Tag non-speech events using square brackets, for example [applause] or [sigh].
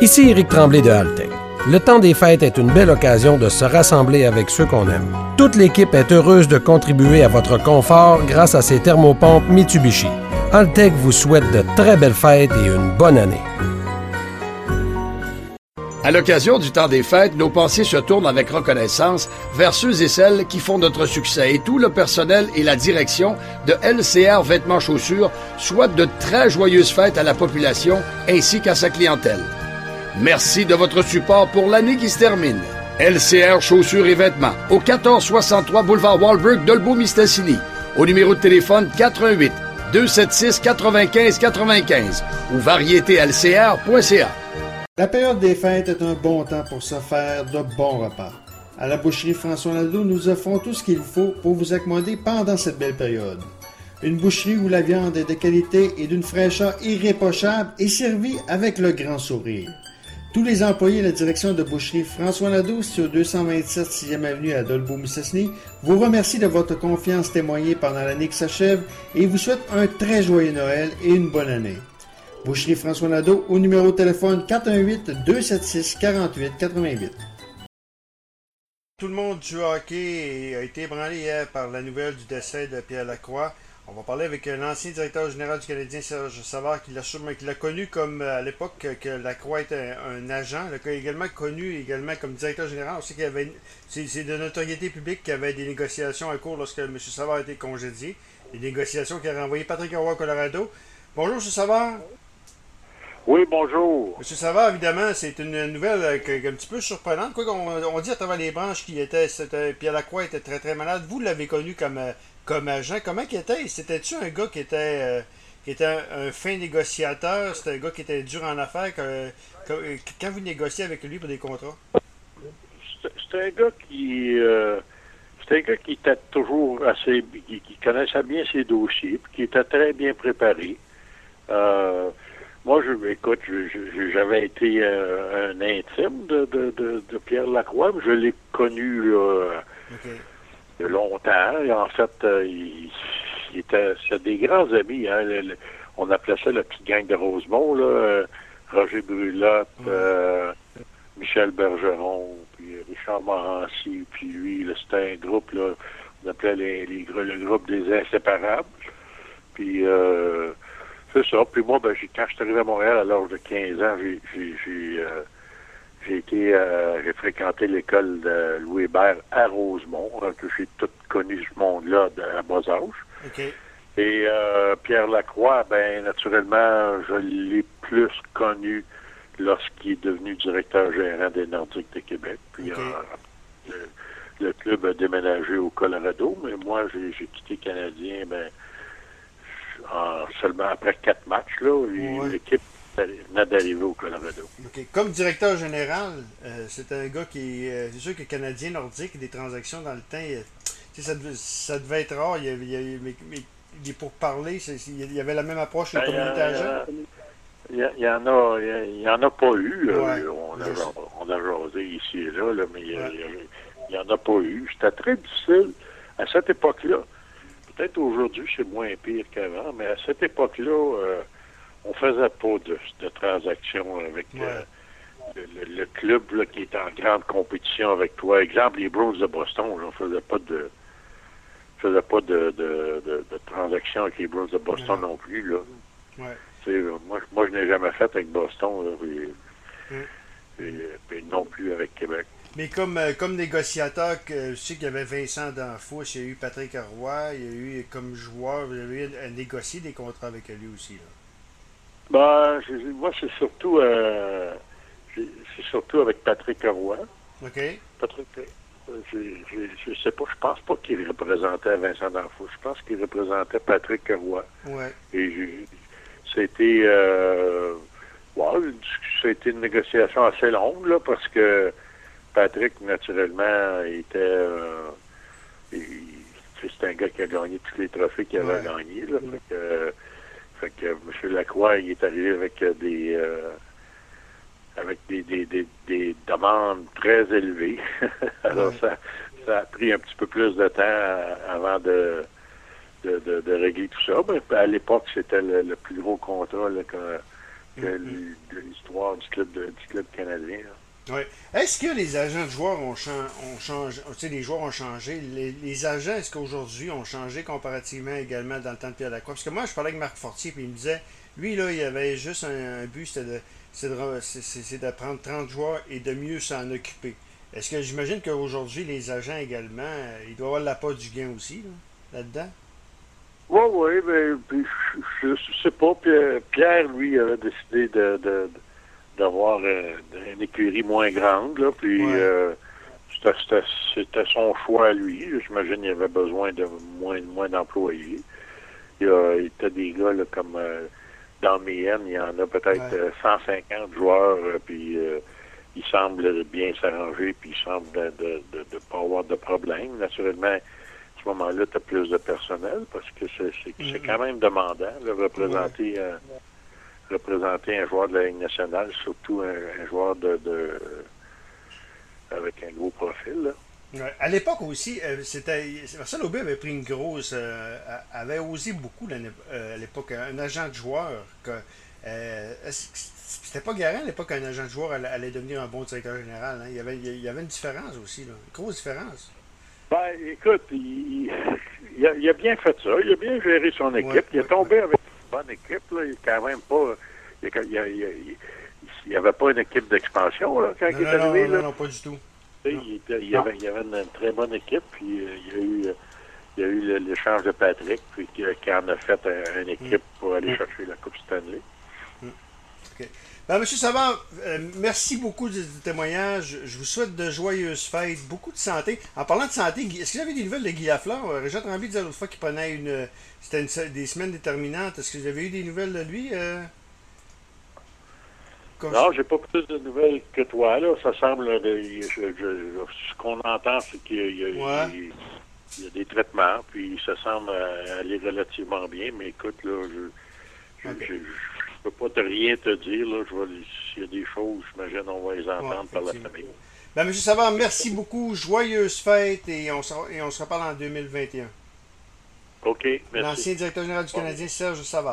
Ici Éric Tremblay de Haltech. Le temps des fêtes est une belle occasion de se rassembler avec ceux qu'on aime. Toute l'équipe est heureuse de contribuer à votre confort grâce à ces thermopompes Mitsubishi. Altec vous souhaite de très belles fêtes et une bonne année. À l'occasion du temps des fêtes, nos pensées se tournent avec reconnaissance vers ceux et celles qui font notre succès et tout le personnel et la direction de LCR Vêtements Chaussures souhaitent de très joyeuses fêtes à la population ainsi qu'à sa clientèle. Merci de votre support pour l'année qui se termine. LCR Chaussures et Vêtements au 1463 boulevard Walbrook Dolbeau-Mistassini au numéro de téléphone 88 276 95 95 ou variétéLCR.ca. La période des fêtes est un bon temps pour se faire de bons repas. À la boucherie François Nadeau, nous offrons tout ce qu'il faut pour vous accommoder pendant cette belle période. Une boucherie où la viande est de qualité et d'une fraîcheur irréprochable est servie avec le grand sourire. Tous les employés de la direction de boucherie François Nadeau, sur 227 6e avenue à Dolbeau-Mistassini, vous remercient de votre confiance témoignée pendant l'année qui s'achève et vous souhaitent un très joyeux Noël et une bonne année. Boucherie François Nadeau au numéro de téléphone 418 276 48 88. Tout le monde du hockey a été ébranlé hier par la nouvelle du décès de Pierre Lacroix. On va parler avec l'ancien directeur général du Canadien, Serge Savard, qui l'a l'a connu comme à l'époque que Lacroix était un, agent. Il a également connu également comme directeur général. On sait qu'il c'est de notoriété publique qu'il y avait des négociations en cours lorsque M. Savard a été congédié. Des négociations qui a renvoyé Patrick Roy Colorado. Bonjour, M. Savard. Oui, bonjour. M. Savard, évidemment, c'est une nouvelle un petit peu surprenante. Quoi on, on, dit à travers les branches qu'il était, Pierre Lacroix était très très malade. Vous l'avez connu comme comme agent. Comment qu'il était? C'était-tu un gars qui était, euh, qui était un, fin négociateur? C'était un gars qui était dur en affaires? quand vous négociez avec lui pour des contrats? C'était un gars qui... Euh, c'était un gars qui était toujours assez... Qui, connaissait bien ses dossiers, puis qui était très bien préparé. Euh, moi, je, écoute, j'avais été un intime de, de, Pierre Lacroix, mais je l'ai connu là, de longtemps. Et en fait, euh, il, était, c'est des grands amis. Hein, on appelait ça la petite gang de Rosemont, là. Euh, Roger Brulotte, euh, Michel Bergeron, puis Richard Morancy, puis lui, c'était un groupe, là, on appelait les, les, le groupe des inséparables. Puis c'est ça. Puis moi, ben, quand je suis arrivé à Montréal à l'âge de 15 ans, j'ai, j'ai, j'ai été, euh, j'ai fréquenté l'école de Louis Hébert à Rosemont, donc j'ai tout connu ce monde-là à bas âge. Et euh, Pierre Lacroix, ben naturellement, je l'ai plus connu lorsqu'il est devenu directeur gérant des Nordiques de Québec. Puis euh, le, club a déménagé au Colorado, mais moi j'ai, quitté Canadien ben seulement après quatre matchs. L'équipe venait d'arriver au Colorado. Comme directeur général, euh, c'est un gars qui. Euh, c'est sûr que Canadien nordique, des transactions dans le temps, euh, ça, devait, ça, devait, être rare. Il y avait, il mais, mais, pour parler, il y avait la même approche que le communauté agent. Il y, en a, il y en a pas eu. on, a, on a jasé ici et là, mais il n'y en a pas eu. C'était très difficile à cette époque-là. Peut-être aujourd'hui, c'est moins pire qu'avant, mais à cette époque-là, on faisait pas de, de transactions avec euh, le, club qui est en grande compétition avec toi. Exemple, les Bruins de Boston, on faisait pas de faisait pas de, de, de, transactions avec les Bruins de Boston non plus. Là. Moi, moi, je n'ai jamais fait avec Boston et, non plus avec Québec. Mais comme, euh, comme négociateur, je sais qu'il y avait Vincent Danfous, il y a eu Patrick Roy, il y a eu comme joueur, vous avez négocier des contrats avec lui aussi. Là. Ben, moi, c'est surtout, euh, c'est surtout avec Patrick Roy. OK. Patrick, euh, je, je, sais pas, je pense pas qu'il représentait Vincent D'Anfou. Je pense qu'il représentait Patrick Roy. Ouais. Et c'était, euh, ouais, c'était une négociation assez longue, là, parce que Patrick, naturellement, était, euh, c'est un gars qui a gagné tous les trophées qu'il avait gagnés, là. Fait que M. Lacroix, il est arrivé avec euh, des euh, avec des, des, des, demandes très élevées. [laughs] Alors ça, ça a pris un petit peu plus de temps avant de, de, de, régler tout ça. Mais à l'époque, c'était le, plus gros contrat que que de l'histoire du club, de- du club canadien. là. Ouais. Est-ce que les agents de joueurs ont, chan- ont changé, les joueurs ont changé, les, les agents, est-ce qu'aujourd'hui ont changé comparativement également dans le temps de Pierre Lacroix? Parce que moi, je parlais avec Marc Fortier, puis il me disait, lui, là, il avait juste un, but, c'était de, c'est de, prendre 30 joueurs et de mieux s'en occuper. Est-ce que j'imagine qu'aujourd'hui, les agents également, euh, ils doivent avoir l'appât du gain aussi, là, là-dedans? Oui, oui, mais je, je sais pas. Pierre, Pierre, lui, avait décidé de, de- d'avoir euh, une écurie moins grande, là, puis Ouais. euh, c'était, son choix à lui. J'imagine qu'il avait besoin de moins, moins d'employés. Il y a, il y a des gars là, comme euh, dans Mayenne, il y en a peut-être Ouais. euh, 150 joueurs, euh, puis euh, il semble bien s'arranger, puis il semble de ne de, de, de pas avoir de problème. Naturellement, à ce moment-là, tu as plus de personnel parce que c'est Mhm. quand même demandant de représenter, euh, représenter un joueur de la Ligue nationale, surtout un, un joueur de, de avec un gros profil. Là. À l'époque aussi, euh, c'était Marcel Aubé avait pris une grosse, euh, avait osé beaucoup euh, à l'époque un agent de joueur. Euh, c'était pas garant à l'époque qu'un agent de joueur allait, devenir un bon directeur général. hein? Il, y avait, il y avait une différence aussi, là, une grosse différence. Ben, écoute, il, il [laughs] a, il a bien fait ça. Il a bien géré son équipe. Ouais, il est ouais, tombé avec bonne équipe. Là. Il quand même pas. Il n'y avait pas une équipe d'expansion là, quand Non, il est non, arrivé. non, là. non, pas du tout. Il, y avait, il y avait une, très bonne équipe, puis euh, il y a eu, euh, il y a eu l'échange de Patrick, puis qui, qui en a fait un- une équipe pour aller Mm. chercher la Coupe Stanley. Ben, Monsieur Savard, euh, merci beaucoup du, du témoignage. Je vous souhaite de joyeuses fêtes, beaucoup de santé. En parlant de santé, est-ce que vous avez des nouvelles de Guy Lafleur? Euh, Régent Tremblay disait l'autre fois qu'il prenait une. C'était une des semaines déterminantes. Est-ce que vous avez eu des nouvelles de lui? Euh... Comme- Non, j'ai pas plus de nouvelles que toi, là. Ça semble, euh, je- je- je- ce qu'on entend, c'est qu'il y a, Ouais. il- il y a des traitements, puis ça semble euh, aller relativement bien, mais écoute, là, je, je, Ok. je- je peux pas te rien te dire, là. Je s'il y a des choses, j'imagine, on va les entendre Ouais, par la famille. Ben, Monsieur Savard, merci beaucoup. Joyeuses fêtes et on se, et on se reparle en 2021. OK, merci. L'ancien directeur général du Canadien, Serge Savard.